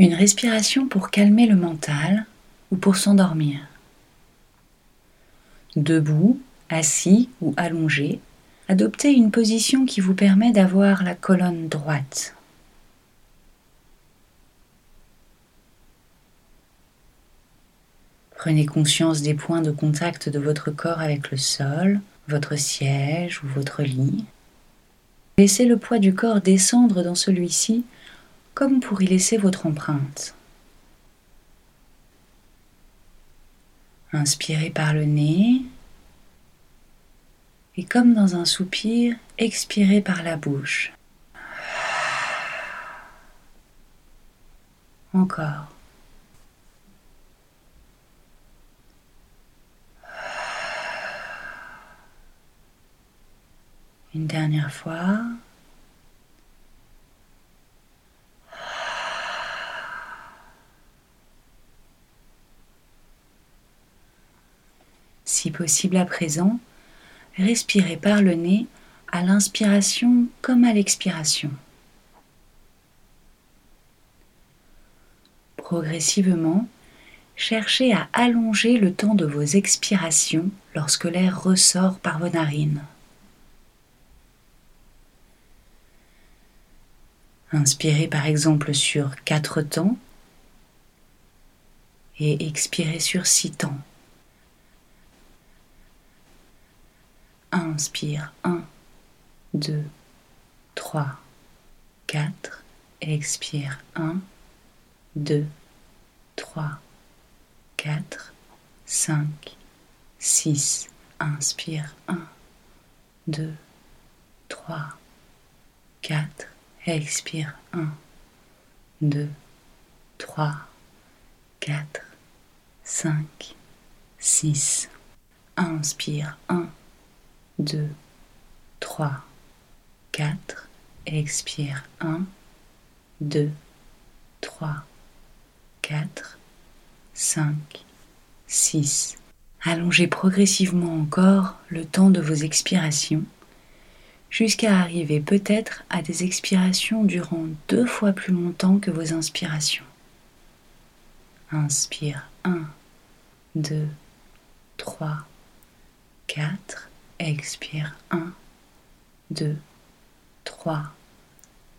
Une respiration pour calmer le mental ou pour s'endormir. Debout, assis ou allongé, adoptez une position qui vous permet d'avoir la colonne droite. Prenez conscience des points de contact de votre corps avec le sol, votre siège ou votre lit. Laissez le poids du corps descendre dans celui-ci comme pour y laisser votre empreinte. Inspirez par le nez et comme dans un soupir, expirez par la bouche. Encore. Une dernière fois. Si possible à présent, respirez par le nez à l'inspiration comme à l'expiration. Progressivement, cherchez à allonger le temps de vos expirations lorsque l'air ressort par vos narines. Inspirez par exemple sur 4 temps et expirez sur 6 temps. Inspire 1, 2, 3, 4. Expire 1, 2, 3, 4, 5, 6. Inspire 1, 2, 3, 4 expire 1, 2, 3, 4, 5, 6. Inspire 1, 2, 3, 4. Expire 1, 2, 3, 4, 5, 6. Allongez progressivement encore le temps de vos expirations jusqu'à arriver peut-être à des expirations durant deux fois plus longtemps que vos inspirations. Inspire 1, 2, 3, 4. Expire 1, 2, 3,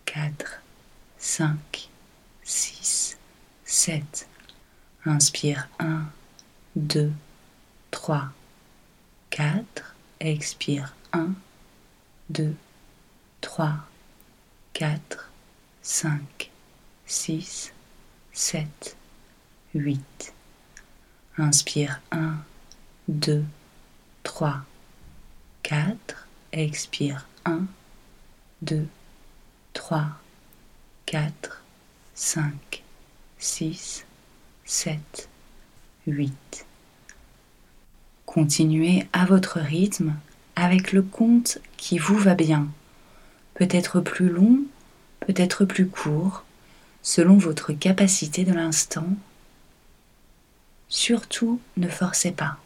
4, 5, 6, 7. Inspire 1, 2, 3, 4. Expire 1, 2, 3, 4, 5, 6, 7, 8. Inspire 1, 2, 3, 4. Expire 1, 2, 3, 4, 5, 6, 7, 8. Continuez à votre rythme avec le compte qui vous va bien, peut-être plus long, peut-être plus court, selon votre capacité de l'instant. Surtout ne forcez pas.